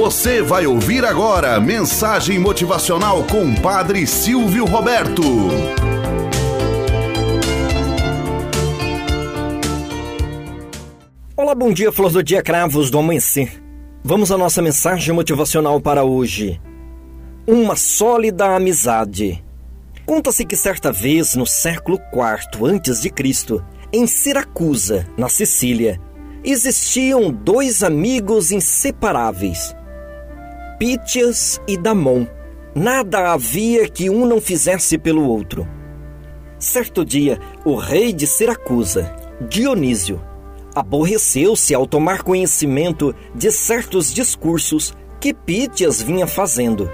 Você vai ouvir agora mensagem motivacional com Padre Silvio Roberto. Olá, bom dia, flor do dia, cravos do amanhecer. Vamos à nossa mensagem motivacional para hoje. Uma sólida amizade. Conta-se que certa vez, no século IV antes de Cristo, em Siracusa, na Sicília, existiam dois amigos inseparáveis, Pítias e Damon. Nada havia que um não fizesse pelo outro. Certo dia, o rei de Siracusa, Dionísio, aborreceu-se ao tomar conhecimento de certos discursos que Pítias vinha fazendo.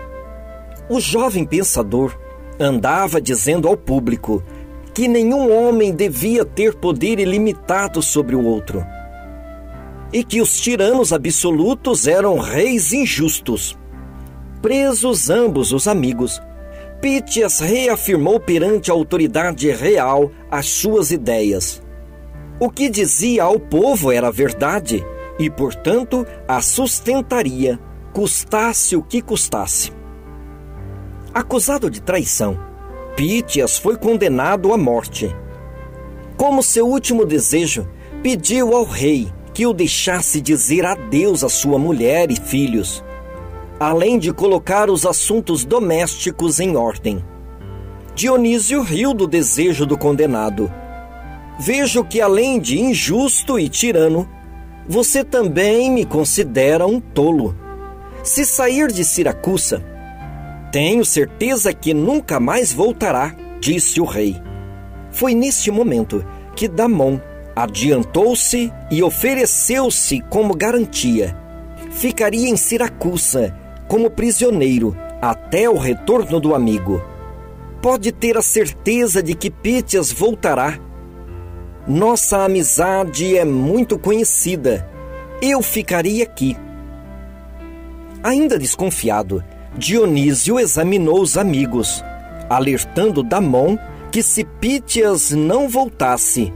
O jovem pensador andava dizendo ao público que nenhum homem devia ter poder ilimitado sobre o outro e que os tiranos absolutos eram reis injustos. Presos ambos os amigos, Pítias reafirmou perante a autoridade real as suas ideias o que dizia ao povo era verdade e, portanto, a sustentaria, custasse o que custasse. Acusado de traição, Pítias foi condenado à morte. Como seu último desejo, pediu ao rei que o deixasse dizer adeus à sua mulher e filhos, além de colocar os assuntos domésticos em ordem. Dionísio riu do desejo do condenado vejo que além de injusto e tirano, você também me considera um tolo. Se sair de Siracusa, tenho certeza que nunca mais voltará, disse o rei. Foi neste momento que Damon adiantou-se e ofereceu-se como garantia. Ficaria em Siracusa como prisioneiro até o retorno do amigo. Pode ter a certeza de que Pítias voltará nossa amizade é muito conhecida. Eu ficaria aqui. Ainda desconfiado, Dionísio examinou os amigos, alertando Damon que se Pítias não voltasse,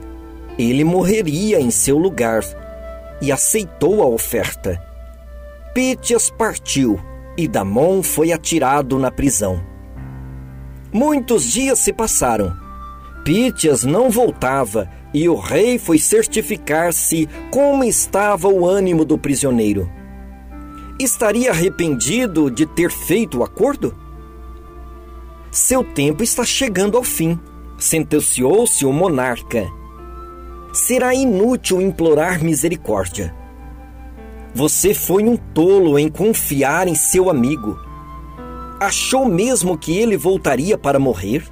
ele morreria em seu lugar, e aceitou a oferta. Pítias partiu e Damon foi atirado na prisão. Muitos dias se passaram. Pítias não voltava e o rei foi certificar-se como estava o ânimo do prisioneiro. Estaria arrependido de ter feito o acordo? Seu tempo está chegando ao fim, sentenciou-se o monarca. Será inútil implorar misericórdia. Você foi um tolo em confiar em seu amigo. Achou mesmo que ele voltaria para morrer?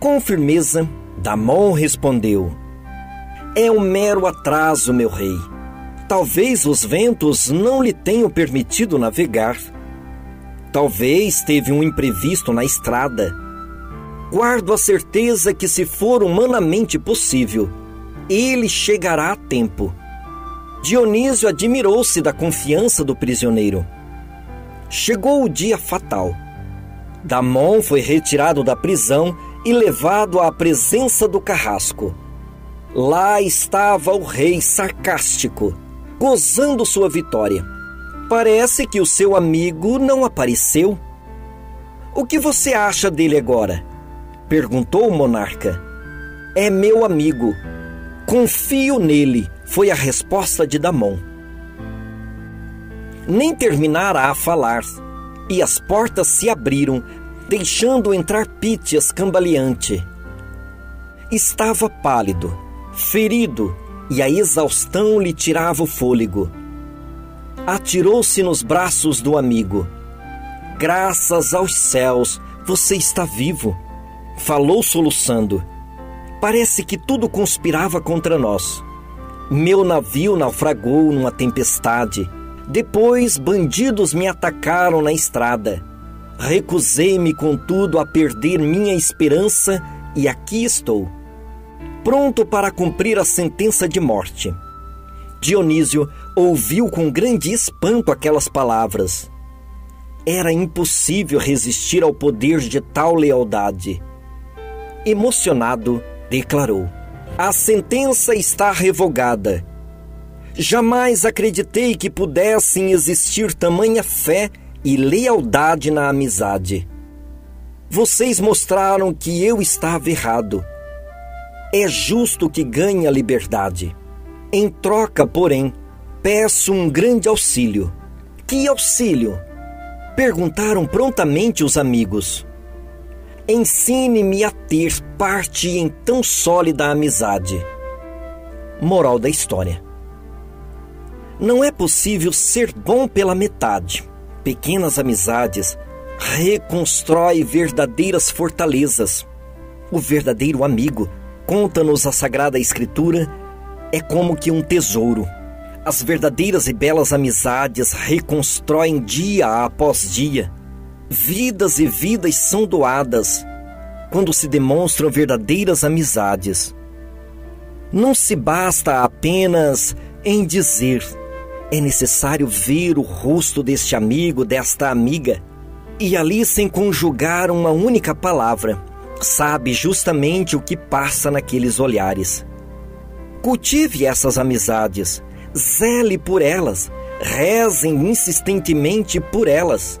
Com firmeza, Damon respondeu: é um mero atraso, meu rei. Talvez os ventos não lhe tenham permitido navegar. Talvez teve um imprevisto na estrada. Guardo a certeza que, se for humanamente possível, ele chegará a tempo. Dionísio admirou-se da confiança do prisioneiro. Chegou o dia fatal. Damon foi retirado da prisão e levado à presença do carrasco. Lá estava o rei sarcástico, gozando sua vitória. Parece que o seu amigo não apareceu. O que você acha dele agora? perguntou o monarca. É meu amigo. Confio nele, foi a resposta de Damon. Nem terminara a falar, e as portas se abriram, deixando entrar Pítias cambaleante. Estava pálido ferido, e a exaustão lhe tirava o fôlego. Atirou-se nos braços do amigo. Graças aos céus, você está vivo. Falou soluçando. Parece que tudo conspirava contra nós. Meu navio naufragou numa tempestade. Depois, bandidos me atacaram na estrada. Recusei-me, contudo, a perder minha esperança e aqui estou pronto para cumprir a sentença de morte. Dionísio ouviu com grande espanto aquelas palavras. Era impossível resistir ao poder de tal lealdade. Emocionado, declarou: A sentença está revogada. Jamais acreditei que pudessem existir tamanha fé e lealdade na amizade. Vocês mostraram que eu estava errado. É justo que ganhe a liberdade. Em troca, porém, peço um grande auxílio. Que auxílio? Perguntaram prontamente os amigos. Ensine-me a ter parte em tão sólida amizade. Moral da história. Não é possível ser bom pela metade. Pequenas amizades reconstrói verdadeiras fortalezas. O verdadeiro amigo, conta-nos a Sagrada Escritura, é como que um tesouro. As verdadeiras e belas amizades reconstruem dia após dia. Vidas e vidas são doadas quando se demonstram verdadeiras amizades. Não se basta apenas em dizer, é necessário ver o rosto deste amigo, desta amiga, e ali, sem conjugar uma única palavra, sabe justamente o que passa naqueles olhares. Cultive essas amizades, zele por elas, rezem insistentemente por elas.